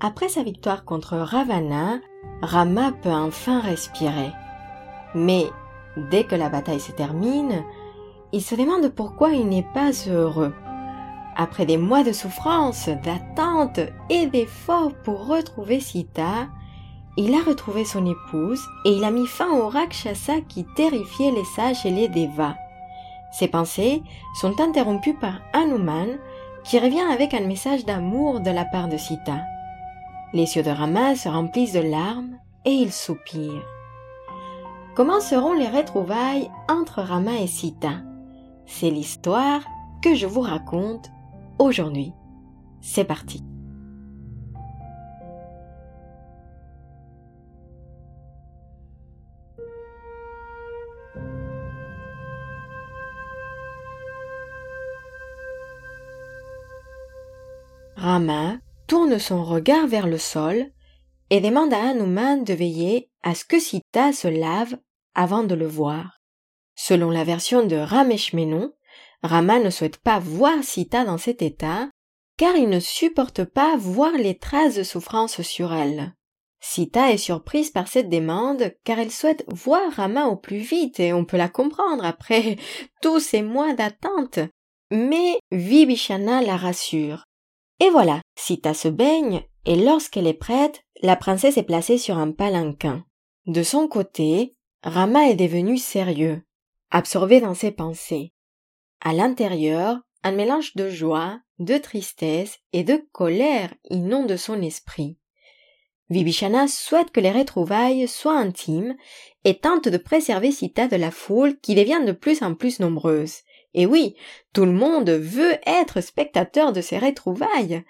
après sa victoire contre Ravana, Rama peut enfin respirer. Mais dès que la bataille se termine, il se demande pourquoi il n'est pas heureux. Après des mois de souffrance, d'attente et d'efforts pour retrouver Sita, il a retrouvé son épouse et il a mis fin au Rakshasa qui terrifiait les sages et les devas. Ses pensées sont interrompues par Hanuman qui revient avec un message d'amour de la part de Sita. Les yeux de Rama se remplissent de larmes et il soupire. Comment seront les retrouvailles entre Rama et Sita? C'est l'histoire que je vous raconte aujourd'hui. C'est parti. Rama tourne son regard vers le sol et demande à Hanuman de veiller à ce que Sita se lave avant de le voir. Selon la version de Rameshmenon, Rama ne souhaite pas voir Sita dans cet état, car il ne supporte pas voir les traces de souffrance sur elle. Sita est surprise par cette demande car elle souhaite voir Rama au plus vite et on peut la comprendre après tous ces mois d'attente. Mais Vibhishana la rassure. Et voilà, Sita se baigne et lorsqu'elle est prête, la princesse est placée sur un palanquin. De son côté, Rama est devenu sérieux, absorbé dans ses pensées. À l'intérieur, un mélange de joie, de tristesse et de colère inonde son esprit. Vibhishana souhaite que les retrouvailles soient intimes et tente de préserver Sita de la foule qui devient de plus en plus nombreuse. Et oui, tout le monde veut être spectateur de ces retrouvailles.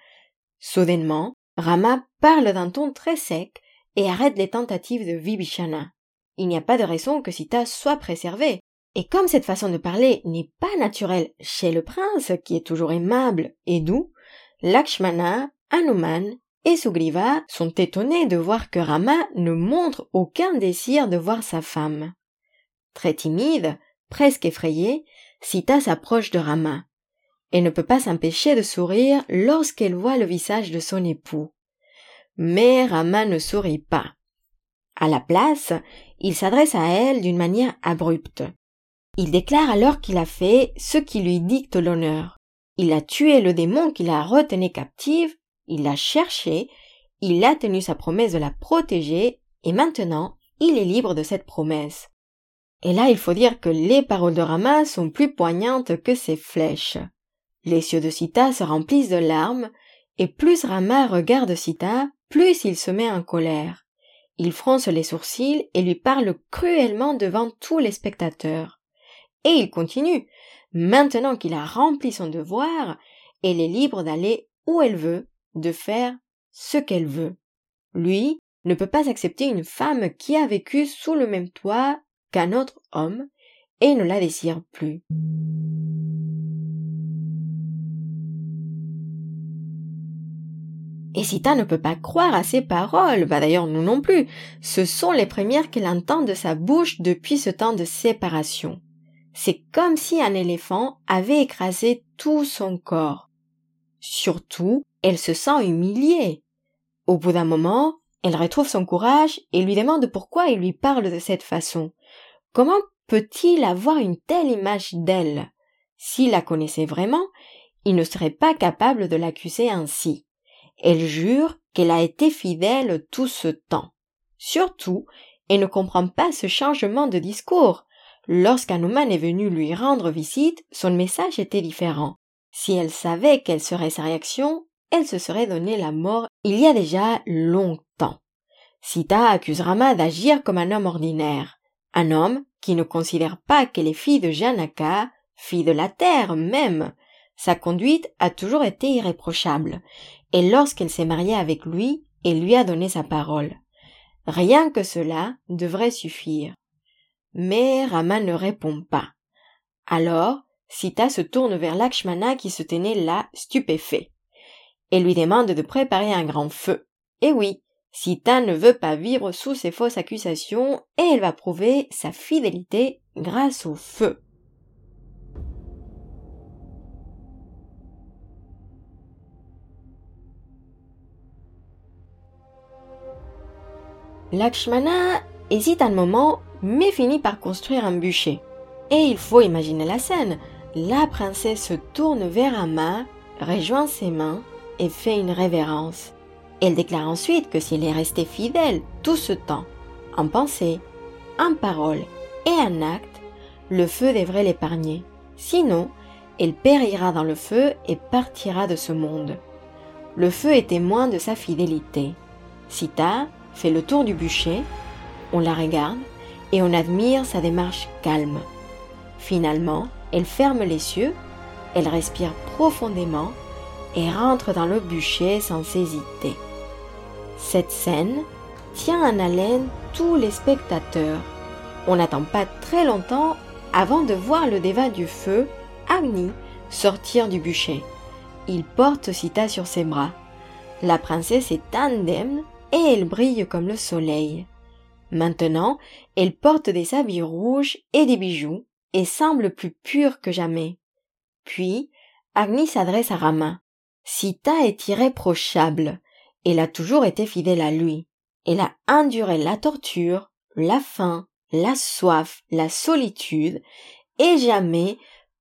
Soudainement, Rama parle d'un ton très sec et arrête les tentatives de Vibhishana. Il n'y a pas de raison que Sita soit préservée. Et comme cette façon de parler n'est pas naturelle chez le prince, qui est toujours aimable et doux, Lakshmana, Hanuman et Sugriva sont étonnés de voir que Rama ne montre aucun désir de voir sa femme. Très timide, presque effrayée, Sita s'approche de Rama. Elle ne peut pas s'empêcher de sourire lorsqu'elle voit le visage de son époux. Mais Rama ne sourit pas. À la place, il s'adresse à elle d'une manière abrupte. Il déclare alors qu'il a fait ce qui lui dicte l'honneur. Il a tué le démon qui la retenait captive, il l'a cherché, il a tenu sa promesse de la protéger, et maintenant il est libre de cette promesse. Et là il faut dire que les paroles de Rama sont plus poignantes que ses flèches. Les yeux de Sita se remplissent de larmes, et plus Rama regarde Sita, plus il se met en colère. Il fronce les sourcils et lui parle cruellement devant tous les spectateurs. Et il continue. Maintenant qu'il a rempli son devoir, elle est libre d'aller où elle veut, de faire ce qu'elle veut. Lui ne peut pas accepter une femme qui a vécu sous le même toit qu'un autre homme et ne la désire plus. Et Sita ne peut pas croire à ses paroles, bah d'ailleurs nous non plus. Ce sont les premières qu'elle entend de sa bouche depuis ce temps de séparation. C'est comme si un éléphant avait écrasé tout son corps. Surtout, elle se sent humiliée. Au bout d'un moment, elle retrouve son courage et lui demande pourquoi il lui parle de cette façon. Comment peut-il avoir une telle image d'elle? S'il la connaissait vraiment, il ne serait pas capable de l'accuser ainsi. Elle jure qu'elle a été fidèle tout ce temps. Surtout, elle ne comprend pas ce changement de discours. Lorsqu'Hanuman est venu lui rendre visite, son message était différent. Si elle savait quelle serait sa réaction, elle se serait donné la mort il y a déjà longtemps. Sita accuse Rama d'agir comme un homme ordinaire, un homme qui ne considère pas qu'elle est fille de Janaka, fille de la terre même. Sa conduite a toujours été irréprochable, et lorsqu'elle s'est mariée avec lui, elle lui a donné sa parole. Rien que cela devrait suffire. Mais Rama ne répond pas. Alors, Sita se tourne vers Lakshmana qui se tenait là, stupéfait. Elle lui demande de préparer un grand feu. Et oui, Sita ne veut pas vivre sous ces fausses accusations et elle va prouver sa fidélité grâce au feu. Lakshmana hésite un moment, mais finit par construire un bûcher. Et il faut imaginer la scène. La princesse se tourne vers Rama, rejoint ses mains et fait une révérence. Elle déclare ensuite que s'il est resté fidèle tout ce temps, en pensée, en parole et en acte, le feu devrait l'épargner. Sinon, elle périra dans le feu et partira de ce monde. Le feu est témoin de sa fidélité. Sita fait le tour du bûcher, on la regarde et on admire sa démarche calme. Finalement, elle ferme les cieux, elle respire profondément et rentre dans le bûcher sans hésiter. Cette scène tient en haleine tous les spectateurs. On n'attend pas très longtemps avant de voir le déva du feu, Agni, sortir du bûcher. Il porte Sita sur ses bras. La princesse est indemne et elle brille comme le soleil. Maintenant, elle porte des habits rouges et des bijoux et semble plus pure que jamais. Puis, Agni s'adresse à Rama. Sita est irréprochable. Elle a toujours été fidèle à lui. Elle a enduré la torture, la faim, la soif, la solitude, et jamais,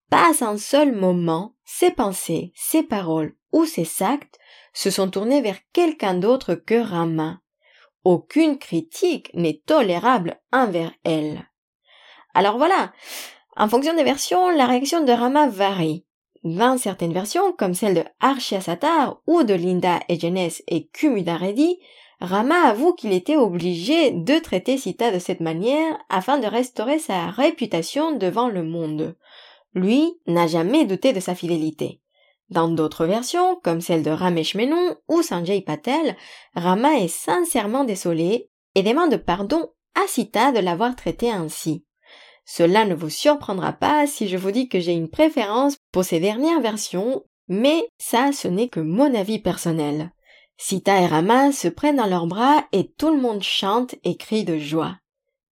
pas un seul moment, ses pensées, ses paroles ou ses actes se sont tournés vers quelqu'un d'autre que Rama. Aucune critique n'est tolérable envers elle. Alors voilà, en fonction des versions, la réaction de Rama varie. Dans certaines versions, comme celle de Arshia ou de Linda Egenes et Kumida Reddy, Rama avoue qu'il était obligé de traiter Sita de cette manière afin de restaurer sa réputation devant le monde. Lui n'a jamais douté de sa fidélité. Dans d'autres versions, comme celle de Ramesh Menon ou Sanjay Patel, Rama est sincèrement désolé et demande pardon à Sita de l'avoir traité ainsi. Cela ne vous surprendra pas si je vous dis que j'ai une préférence pour ces dernières versions, mais ça ce n'est que mon avis personnel. Sita et Rama se prennent dans leurs bras et tout le monde chante et crie de joie.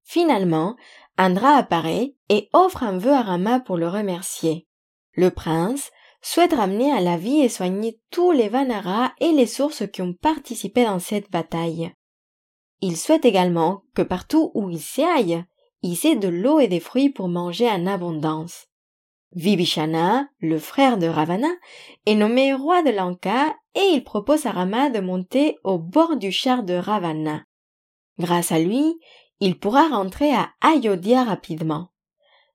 Finalement, Andra apparaît et offre un vœu à Rama pour le remercier. Le prince souhaite ramener à la vie et soigner tous les Vanara et les sources qui ont participé dans cette bataille. Il souhaite également que partout où il s'aille, il ait de l'eau et des fruits pour manger en abondance. Vibhishana, le frère de Ravana, est nommé roi de Lanka et il propose à Rama de monter au bord du char de Ravana. Grâce à lui, il pourra rentrer à Ayodhya rapidement.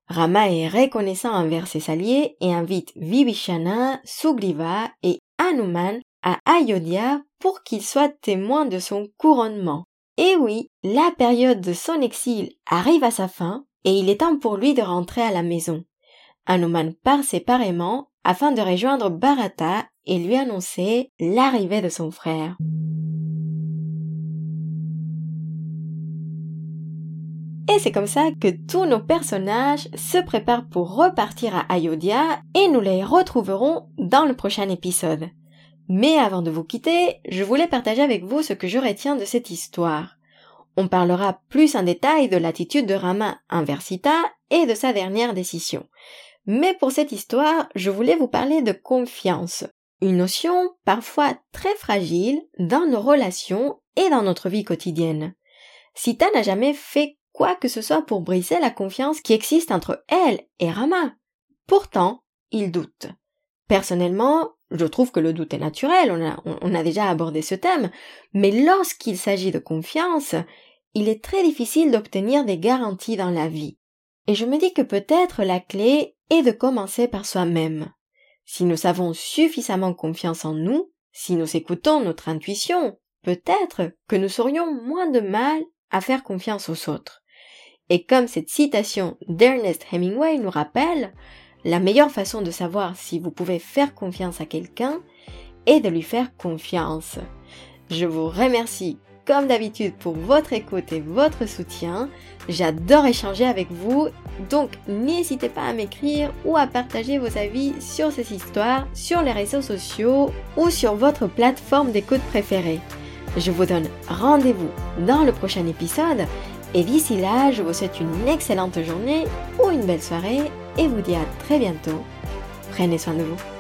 Rama est reconnaissant envers ses alliés et invite Vibhishana, Sugriva et Hanuman à Ayodhya pour qu'ils soient témoins de son couronnement. Et oui, la période de son exil arrive à sa fin et il est temps pour lui de rentrer à la maison. Hanuman part séparément afin de rejoindre Bharata et lui annoncer l'arrivée de son frère. Et c'est comme ça que tous nos personnages se préparent pour repartir à Ayodhya et nous les retrouverons dans le prochain épisode. Mais avant de vous quitter, je voulais partager avec vous ce que je retiens de cette histoire. On parlera plus en détail de l'attitude de Rama envers Sita et de sa dernière décision. Mais pour cette histoire, je voulais vous parler de confiance, une notion parfois très fragile dans nos relations et dans notre vie quotidienne. Sita n'a jamais fait quoi que ce soit pour briser la confiance qui existe entre elle et Rama. Pourtant, il doute. Personnellement, je trouve que le doute est naturel, on a, déjà abordé ce thème, mais lorsqu'il s'agit de confiance, il est très difficile d'obtenir des garanties dans la vie. Et je me dis que peut-être la clé est de commencer par soi-même. Si nous avons suffisamment confiance en nous, si nous écoutons notre intuition, peut-être que nous serions moins de mal à faire confiance aux autres. Et comme cette citation d'Ernest Hemingway nous rappelle, la meilleure façon de savoir si vous pouvez faire confiance à quelqu'un est de lui faire confiance. Je vous remercie comme d'habitude pour votre écoute et votre soutien. J'adore échanger avec vous, donc n'hésitez pas à m'écrire ou à partager vos avis sur ces histoires sur les réseaux sociaux ou sur votre plateforme d'écoute préférée. Je vous donne rendez-vous dans le prochain épisode et d'ici là, je vous souhaite une excellente journée ou une belle soirée et vous dis à très bientôt. Prenez soin de vous.